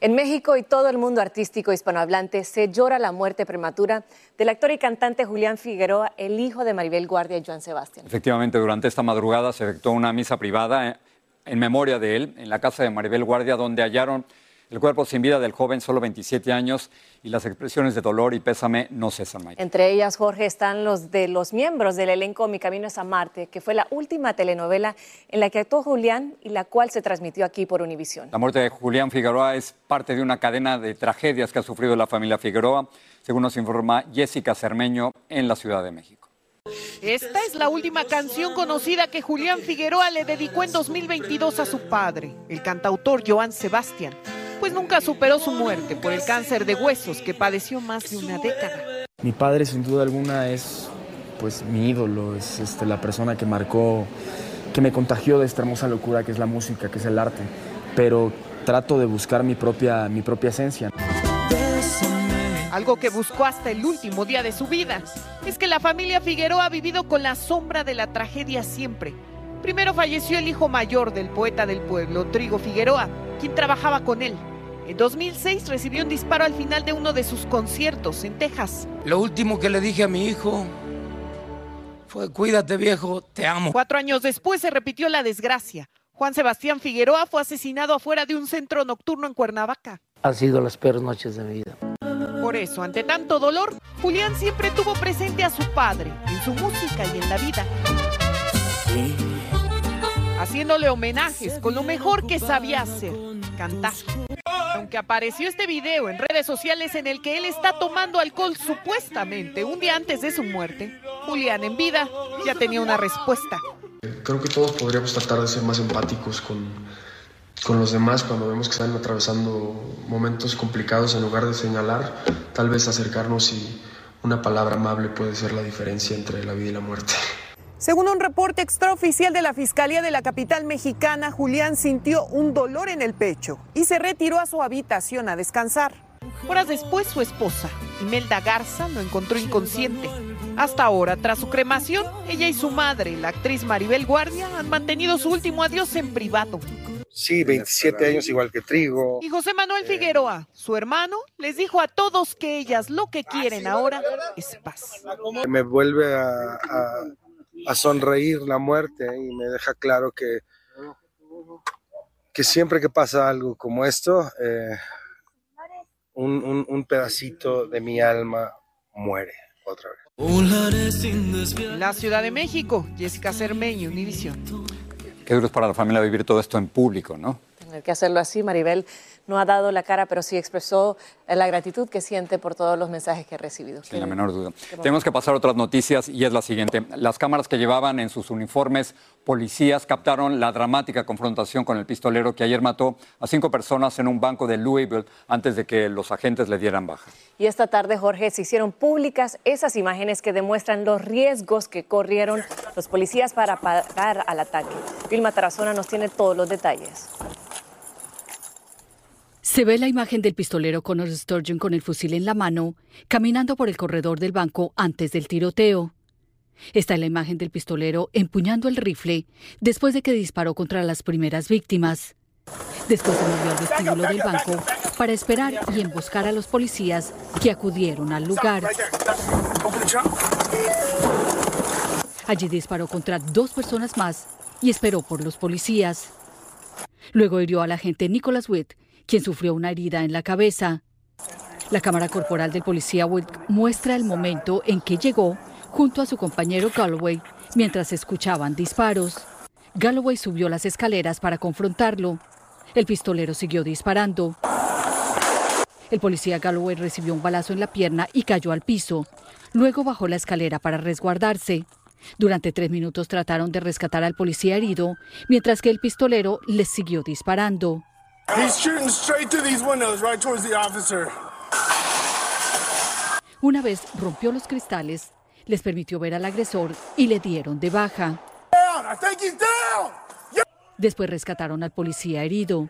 En México y todo el mundo artístico hispanohablante se llora la muerte prematura del actor y cantante Julián Figueroa, el hijo de Maribel Guardia y Joan Sebastián. Efectivamente, durante esta madrugada se efectuó una misa privada en memoria de él en la casa de Maribel Guardia, donde hallaron el cuerpo sin vida del joven, solo 27 años, y las expresiones de dolor y pésame no cesan, Mike. Entre ellas, Jorge, están los de los miembros del elenco Mi Camino es a Marte, que fue la última telenovela en la que actuó Julián y la cual se transmitió aquí por Univisión. La muerte de Julián Figueroa es parte de una cadena de tragedias que ha sufrido la familia Figueroa, según nos informa Jessica Cermeño en la Ciudad de México. Esta es la última canción conocida que Julián Figueroa le dedicó en 2022 a su padre, el cantautor Joan Sebastián pues nunca superó su muerte por el cáncer de huesos que padeció más de una década. Mi padre sin duda alguna es pues mi ídolo, es este, la persona que marcó, que me contagió de esta hermosa locura que es la música, que es el arte, pero trato de buscar mi propia, mi propia esencia. Algo que buscó hasta el último día de su vida es que la familia Figueroa ha vivido con la sombra de la tragedia siempre. Primero falleció el hijo mayor del poeta del pueblo, Trigo Figueroa, quien trabajaba con él. En 2006 recibió un disparo al final de uno de sus conciertos en Texas. Lo último que le dije a mi hijo fue, cuídate viejo, te amo. Cuatro años después se repitió la desgracia. Juan Sebastián Figueroa fue asesinado afuera de un centro nocturno en Cuernavaca. Ha sido las peores noches de mi vida. Por eso, ante tanto dolor, Julián siempre tuvo presente a su padre, en su música y en la vida. Haciéndole homenajes con lo mejor que sabía hacer, cantar. Aunque apareció este video en redes sociales en el que él está tomando alcohol supuestamente un día antes de su muerte, Julián en vida ya tenía una respuesta. Creo que todos podríamos tratar de ser más empáticos con, con los demás cuando vemos que están atravesando momentos complicados en lugar de señalar, tal vez acercarnos y una palabra amable puede ser la diferencia entre la vida y la muerte. Según un reporte extraoficial de la Fiscalía de la capital mexicana, Julián sintió un dolor en el pecho y se retiró a su habitación a descansar. Horas después, su esposa, Imelda Garza, lo encontró inconsciente. Hasta ahora, tras su cremación, ella y su madre, la actriz Maribel Guardia, han mantenido su último adiós en privado. Sí, 27 años igual que Trigo. Y José Manuel Figueroa, su hermano, les dijo a todos que ellas lo que quieren ahora es paz. Me vuelve a a sonreír la muerte y me deja claro que, que siempre que pasa algo como esto, eh, un, un, pedacito de mi alma muere otra vez. La Ciudad de México, Jessica Cermeño, Univision. Qué duro es para la familia vivir todo esto en público, ¿no? Tener que hacerlo así, Maribel no ha dado la cara, pero sí expresó la gratitud que siente por todos los mensajes que ha recibido. Sin la menor duda. Tenemos que pasar a otras noticias y es la siguiente. Las cámaras que llevaban en sus uniformes policías captaron la dramática confrontación con el pistolero que ayer mató a cinco personas en un banco de Louisville antes de que los agentes le dieran baja. Y esta tarde, Jorge, se hicieron públicas esas imágenes que demuestran los riesgos que corrieron los policías para parar al ataque. Vilma Tarazona nos tiene todos los detalles. Se ve la imagen del pistolero Connor Sturgeon con el fusil en la mano, caminando por el corredor del banco antes del tiroteo. Está la imagen del pistolero empuñando el rifle después de que disparó contra las primeras víctimas. Después se movió al vestíbulo del banco para esperar y emboscar a los policías que acudieron al lugar. Allí disparó contra dos personas más y esperó por los policías. Luego hirió al agente Nicholas Witt, quien sufrió una herida en la cabeza. La cámara corporal del policía Witt muestra el momento en que llegó junto a su compañero Galloway mientras escuchaban disparos. Galloway subió las escaleras para confrontarlo. El pistolero siguió disparando. El policía Galloway recibió un balazo en la pierna y cayó al piso. Luego bajó la escalera para resguardarse. Durante tres minutos trataron de rescatar al policía herido, mientras que el pistolero les siguió disparando. Una vez rompió los cristales, les permitió ver al agresor y le dieron de baja. Después rescataron al policía herido.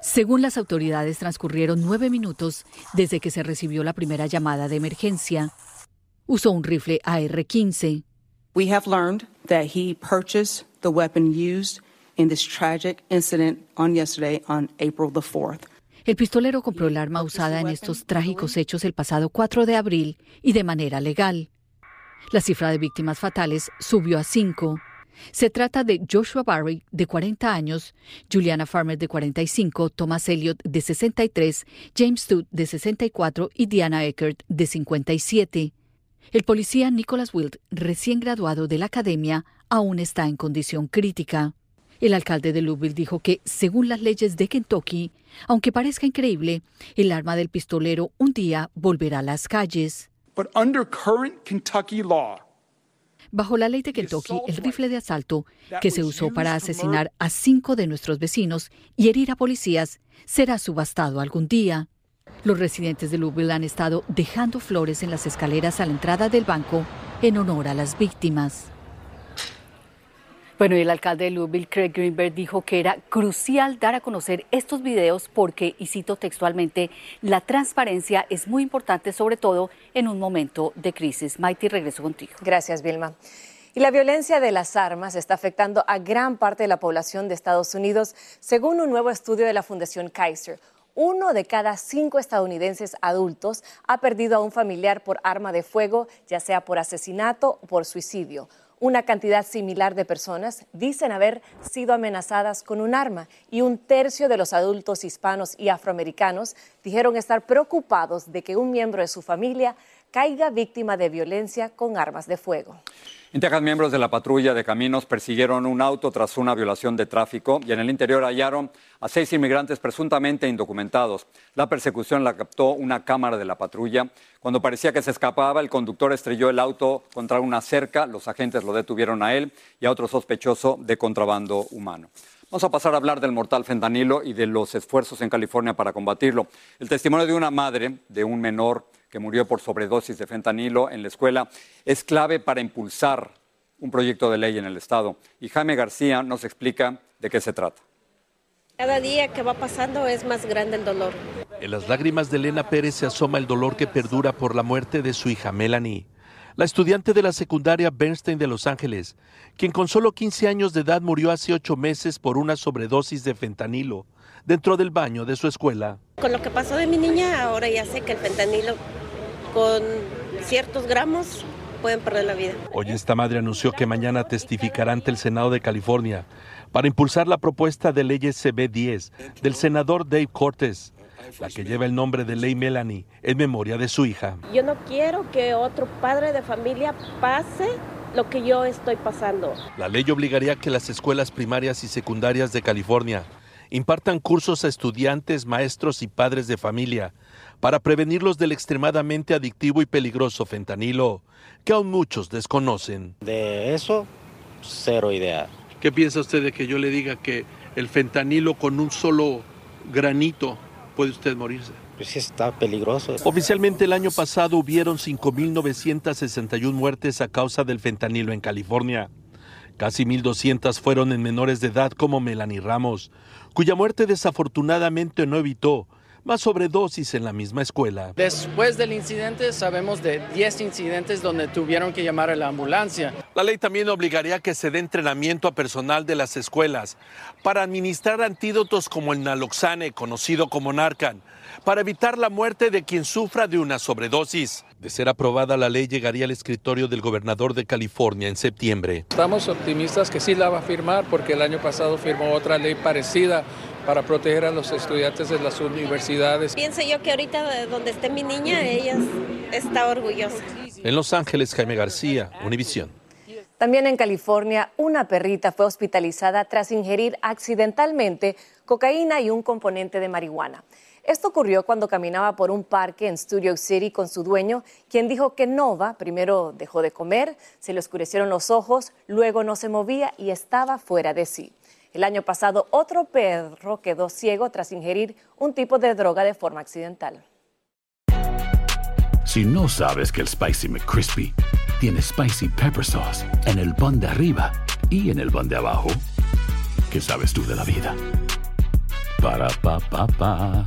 Según las autoridades, transcurrieron nueve minutos desde que se recibió la primera llamada de emergencia. Usó un rifle AR-15. We have learned that he purchased the weapon used in this tragic incident on yesterday on April the 4th. El pistolero compró el arma usada en estos trágicos hechos el pasado 4 de abril y de manera legal. La cifra de víctimas fatales subió a cinco. Se trata de Joshua Barry, de 40 años, Juliana Farmer, de 45, Thomas Elliott, de 63, James Todd, de 64 y Diana Eckert, de 57. El policía Nicholas Wild, recién graduado de la academia, aún está en condición crítica. El alcalde de Louisville dijo que, según las leyes de Kentucky, aunque parezca increíble, el arma del pistolero un día volverá a las calles. Bajo la ley de Kentucky, el rifle de asalto que se usó para asesinar a cinco de nuestros vecinos y herir a policías será subastado algún día. Los residentes de Louisville han estado dejando flores en las escaleras a la entrada del banco en honor a las víctimas. Bueno, y el alcalde de Louisville, Craig Greenberg, dijo que era crucial dar a conocer estos videos porque, y cito textualmente, la transparencia es muy importante, sobre todo en un momento de crisis. Mighty, regreso contigo. Gracias, Vilma. Y la violencia de las armas está afectando a gran parte de la población de Estados Unidos, según un nuevo estudio de la Fundación Kaiser. Uno de cada cinco estadounidenses adultos ha perdido a un familiar por arma de fuego, ya sea por asesinato o por suicidio. Una cantidad similar de personas dicen haber sido amenazadas con un arma y un tercio de los adultos hispanos y afroamericanos dijeron estar preocupados de que un miembro de su familia caiga víctima de violencia con armas de fuego. En Texas, miembros de la patrulla de caminos persiguieron un auto tras una violación de tráfico y en el interior hallaron a seis inmigrantes presuntamente indocumentados. La persecución la captó una cámara de la patrulla. Cuando parecía que se escapaba, el conductor estrelló el auto contra una cerca. Los agentes lo detuvieron a él y a otro sospechoso de contrabando humano. Vamos a pasar a hablar del mortal fentanilo y de los esfuerzos en California para combatirlo. El testimonio de una madre de un menor que murió por sobredosis de fentanilo en la escuela, es clave para impulsar un proyecto de ley en el Estado. Y Jaime García nos explica de qué se trata. Cada día que va pasando es más grande el dolor. En las lágrimas de Elena Pérez se asoma el dolor que perdura por la muerte de su hija Melanie, la estudiante de la secundaria Bernstein de Los Ángeles, quien con solo 15 años de edad murió hace ocho meses por una sobredosis de fentanilo dentro del baño de su escuela. Con lo que pasó de mi niña, ahora ya sé que el fentanilo con ciertos gramos pueden perder la vida. Hoy esta madre anunció que mañana testificará ante el Senado de California para impulsar la propuesta de ley SB10 del senador Dave Cortes, la que lleva el nombre de ley Melanie en memoria de su hija. Yo no quiero que otro padre de familia pase lo que yo estoy pasando. La ley obligaría a que las escuelas primarias y secundarias de California impartan cursos a estudiantes, maestros y padres de familia para prevenirlos del extremadamente adictivo y peligroso fentanilo, que aún muchos desconocen. De eso, cero idea. ¿Qué piensa usted de que yo le diga que el fentanilo con un solo granito puede usted morirse? Pues sí, está peligroso. Oficialmente el año pasado hubieron 5.961 muertes a causa del fentanilo en California. Casi 1.200 fueron en menores de edad como Melanie Ramos, cuya muerte desafortunadamente no evitó más sobredosis en la misma escuela. Después del incidente sabemos de 10 incidentes donde tuvieron que llamar a la ambulancia. La ley también obligaría que se dé entrenamiento a personal de las escuelas para administrar antídotos como el naloxane, conocido como Narcan, para evitar la muerte de quien sufra de una sobredosis. De ser aprobada, la ley llegaría al escritorio del gobernador de California en septiembre. Estamos optimistas que sí la va a firmar porque el año pasado firmó otra ley parecida para proteger a los estudiantes de las universidades. Pienso yo que ahorita donde esté mi niña, ella está orgullosa. En Los Ángeles, Jaime García, Univisión. También en California, una perrita fue hospitalizada tras ingerir accidentalmente cocaína y un componente de marihuana. Esto ocurrió cuando caminaba por un parque en Studio City con su dueño, quien dijo que Nova primero dejó de comer, se le oscurecieron los ojos, luego no se movía y estaba fuera de sí. El año pasado, otro perro quedó ciego tras ingerir un tipo de droga de forma accidental. Si no sabes que el Spicy McCrispy tiene Spicy Pepper Sauce en el pan de arriba y en el pan de abajo, ¿qué sabes tú de la vida? Para, pa, pa, pa.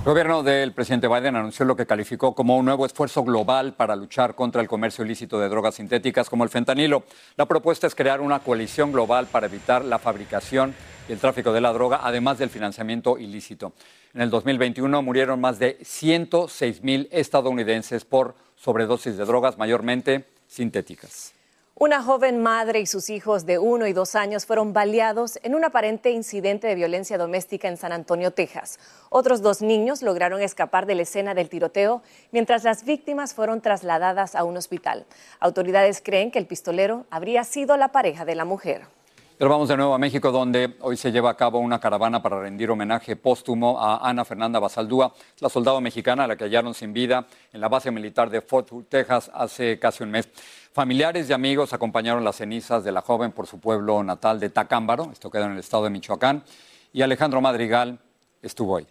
El gobierno del presidente Biden anunció lo que calificó como un nuevo esfuerzo global para luchar contra el comercio ilícito de drogas sintéticas como el fentanilo. La propuesta es crear una coalición global para evitar la fabricación y el tráfico de la droga, además del financiamiento ilícito. En el 2021 murieron más de 106 mil estadounidenses por sobredosis de drogas, mayormente sintéticas. Una joven madre y sus hijos de uno y dos años fueron baleados en un aparente incidente de violencia doméstica en San Antonio, Texas. Otros dos niños lograron escapar de la escena del tiroteo mientras las víctimas fueron trasladadas a un hospital. Autoridades creen que el pistolero habría sido la pareja de la mujer. Pero vamos de nuevo a México, donde hoy se lleva a cabo una caravana para rendir homenaje póstumo a Ana Fernanda Basaldúa, la soldado mexicana a la que hallaron sin vida en la base militar de Fort Hood, Texas, hace casi un mes. Familiares y amigos acompañaron las cenizas de la joven por su pueblo natal de Tacámbaro, esto queda en el estado de Michoacán, y Alejandro Madrigal estuvo ahí.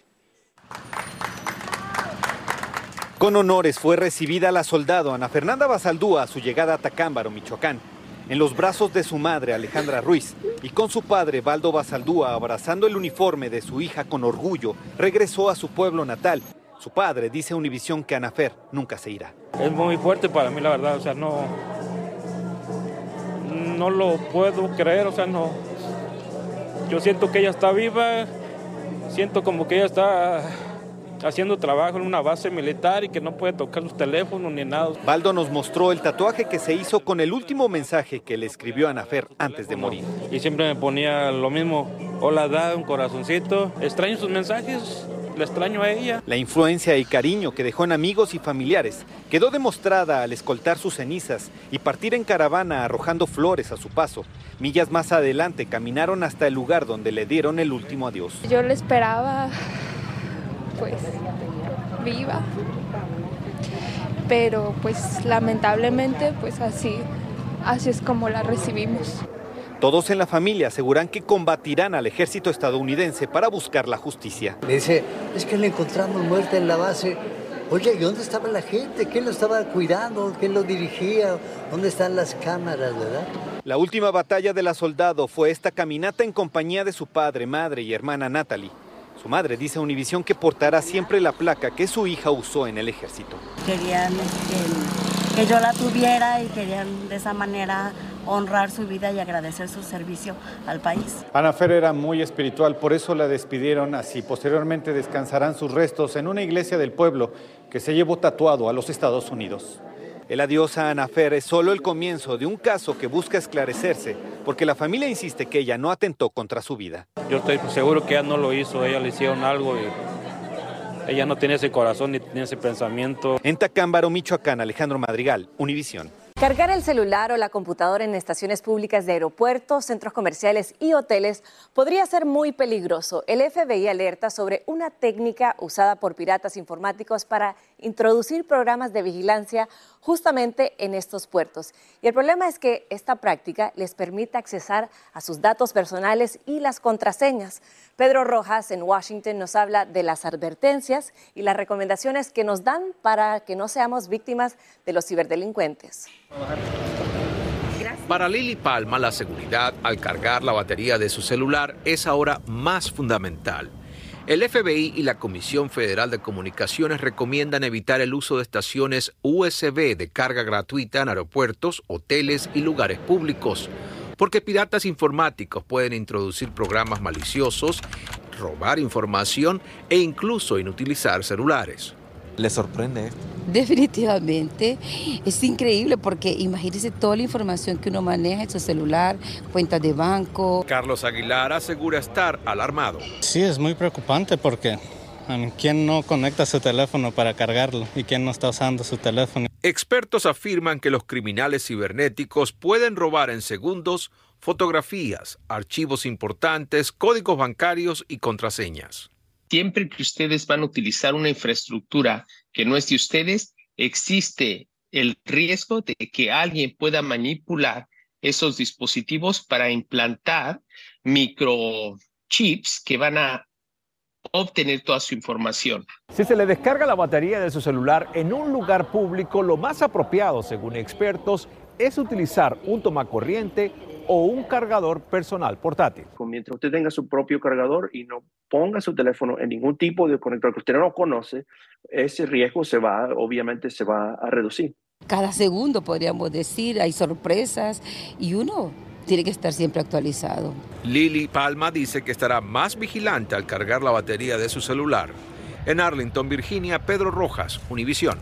Con honores fue recibida la soldado Ana Fernanda Basaldúa a su llegada a Tacámbaro, Michoacán en los brazos de su madre Alejandra Ruiz y con su padre Baldo Basaldúa abrazando el uniforme de su hija con orgullo, regresó a su pueblo natal. Su padre dice a Univisión que Anafer nunca se irá. Es muy fuerte para mí, la verdad, o sea, no, no lo puedo creer, o sea, no. Yo siento que ella está viva, siento como que ella está haciendo trabajo en una base militar y que no puede tocar sus teléfonos ni nada. Baldo nos mostró el tatuaje que se hizo con el último mensaje que le escribió a Nafer antes de morir. Y siempre me ponía lo mismo, hola, da un corazoncito. Extraño sus mensajes, le extraño a ella. La influencia y cariño que dejó en amigos y familiares quedó demostrada al escoltar sus cenizas y partir en caravana arrojando flores a su paso. Millas más adelante caminaron hasta el lugar donde le dieron el último adiós. Yo le esperaba pues viva. Pero pues lamentablemente pues así, así es como la recibimos. Todos en la familia aseguran que combatirán al ejército estadounidense para buscar la justicia. Me dice, es que le encontramos muerta en la base. Oye, ¿y dónde estaba la gente? ¿Quién lo estaba cuidando? ¿Quién lo dirigía? ¿Dónde están las cámaras, verdad? La última batalla de la soldado fue esta caminata en compañía de su padre, madre y hermana Natalie. Su madre dice a Univisión que portará siempre la placa que su hija usó en el ejército. Querían que, que yo la tuviera y querían de esa manera honrar su vida y agradecer su servicio al país. Ana Fer era muy espiritual, por eso la despidieron así. Posteriormente descansarán sus restos en una iglesia del pueblo que se llevó tatuado a los Estados Unidos. El adiós a Ana Fer es solo el comienzo de un caso que busca esclarecerse, porque la familia insiste que ella no atentó contra su vida. Yo estoy seguro que ella no lo hizo, ella le hicieron algo y ella no tenía ese corazón ni tenía ese pensamiento. En Tacámbaro, Michoacán, Alejandro Madrigal, Univisión. Cargar el celular o la computadora en estaciones públicas de aeropuertos, centros comerciales y hoteles podría ser muy peligroso. El FBI alerta sobre una técnica usada por piratas informáticos para introducir programas de vigilancia justamente en estos puertos. Y el problema es que esta práctica les permite accesar a sus datos personales y las contraseñas. Pedro Rojas en Washington nos habla de las advertencias y las recomendaciones que nos dan para que no seamos víctimas de los ciberdelincuentes. Para Lili Palma, la seguridad al cargar la batería de su celular es ahora más fundamental. El FBI y la Comisión Federal de Comunicaciones recomiendan evitar el uso de estaciones USB de carga gratuita en aeropuertos, hoteles y lugares públicos, porque piratas informáticos pueden introducir programas maliciosos, robar información e incluso inutilizar celulares. ¿Le sorprende esto? Definitivamente. Es increíble porque imagínese toda la información que uno maneja en su celular, cuentas de banco. Carlos Aguilar asegura estar alarmado. Sí, es muy preocupante porque ¿quién no conecta su teléfono para cargarlo y quién no está usando su teléfono? Expertos afirman que los criminales cibernéticos pueden robar en segundos fotografías, archivos importantes, códigos bancarios y contraseñas. Siempre que ustedes van a utilizar una infraestructura que no es de ustedes, existe el riesgo de que alguien pueda manipular esos dispositivos para implantar microchips que van a obtener toda su información. Si se le descarga la batería de su celular en un lugar público, lo más apropiado, según expertos, es utilizar un tomacorriente o un cargador personal portátil. Mientras usted tenga su propio cargador y no ponga su teléfono en ningún tipo de conector que usted no conoce, ese riesgo se va, obviamente se va a reducir. Cada segundo podríamos decir, hay sorpresas y uno tiene que estar siempre actualizado. Lili Palma dice que estará más vigilante al cargar la batería de su celular. En Arlington, Virginia, Pedro Rojas, Univisión.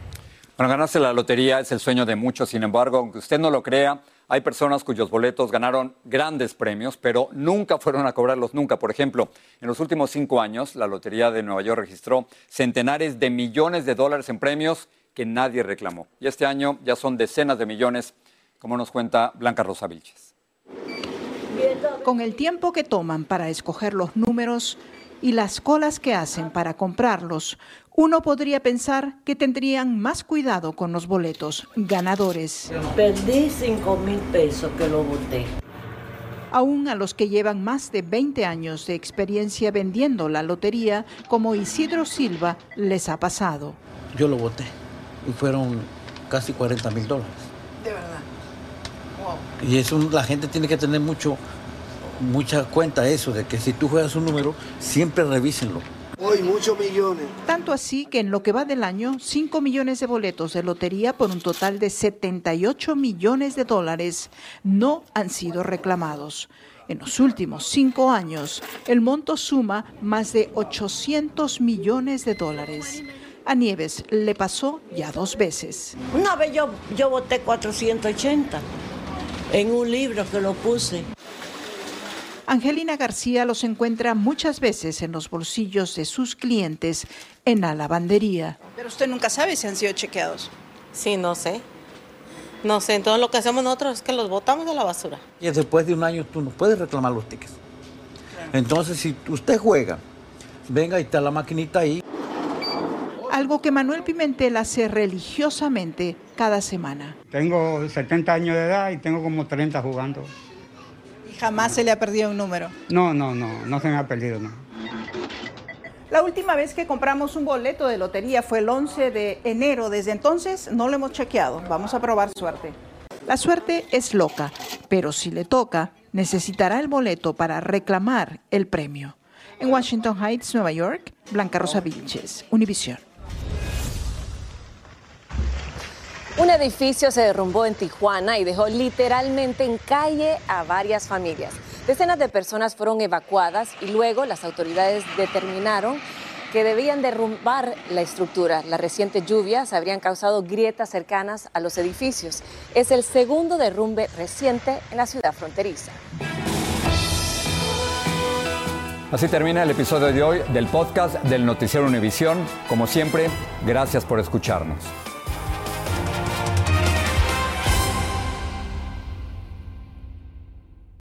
Bueno, ganarse la lotería es el sueño de muchos, sin embargo, aunque usted no lo crea, hay personas cuyos boletos ganaron grandes premios, pero nunca fueron a cobrarlos nunca. Por ejemplo, en los últimos cinco años, la Lotería de Nueva York registró centenares de millones de dólares en premios que nadie reclamó. Y este año ya son decenas de millones, como nos cuenta Blanca Rosa Vilches. Con el tiempo que toman para escoger los números y las colas que hacen para comprarlos, uno podría pensar que tendrían más cuidado con los boletos ganadores. Perdí 5 mil pesos que lo boté. Aún a los que llevan más de 20 años de experiencia vendiendo la lotería, como Isidro Silva, les ha pasado. Yo lo boté y fueron casi 40 mil dólares. De verdad. Y eso la gente tiene que tener mucho, mucha cuenta eso, de que si tú juegas un número, siempre revísenlo. Hoy muchos millones. Tanto así que en lo que va del año, 5 millones de boletos de lotería por un total de 78 millones de dólares no han sido reclamados. En los últimos cinco años, el monto suma más de 800 millones de dólares. A Nieves le pasó ya dos veces. Una vez yo, yo voté 480 en un libro que lo puse. Angelina García los encuentra muchas veces en los bolsillos de sus clientes en la lavandería. Pero usted nunca sabe si han sido chequeados. Sí, no sé. No sé, entonces lo que hacemos nosotros es que los botamos a la basura. Y después de un año tú no puedes reclamar los tickets. Entonces, si usted juega, venga y está la maquinita ahí. Algo que Manuel Pimentel hace religiosamente cada semana. Tengo 70 años de edad y tengo como 30 jugando. ¿Y jamás se le ha perdido un número? No, no, no, no se me ha perdido, no. La última vez que compramos un boleto de lotería fue el 11 de enero. Desde entonces no lo hemos chequeado. Vamos a probar suerte. La suerte es loca, pero si le toca, necesitará el boleto para reclamar el premio. En Washington Heights, Nueva York, Blanca Rosa Vilches, Univisión. Un edificio se derrumbó en Tijuana y dejó literalmente en calle a varias familias. Decenas de personas fueron evacuadas y luego las autoridades determinaron que debían derrumbar la estructura. Las recientes lluvias habrían causado grietas cercanas a los edificios. Es el segundo derrumbe reciente en la ciudad fronteriza. Así termina el episodio de hoy del podcast del Noticiero Univisión. Como siempre, gracias por escucharnos.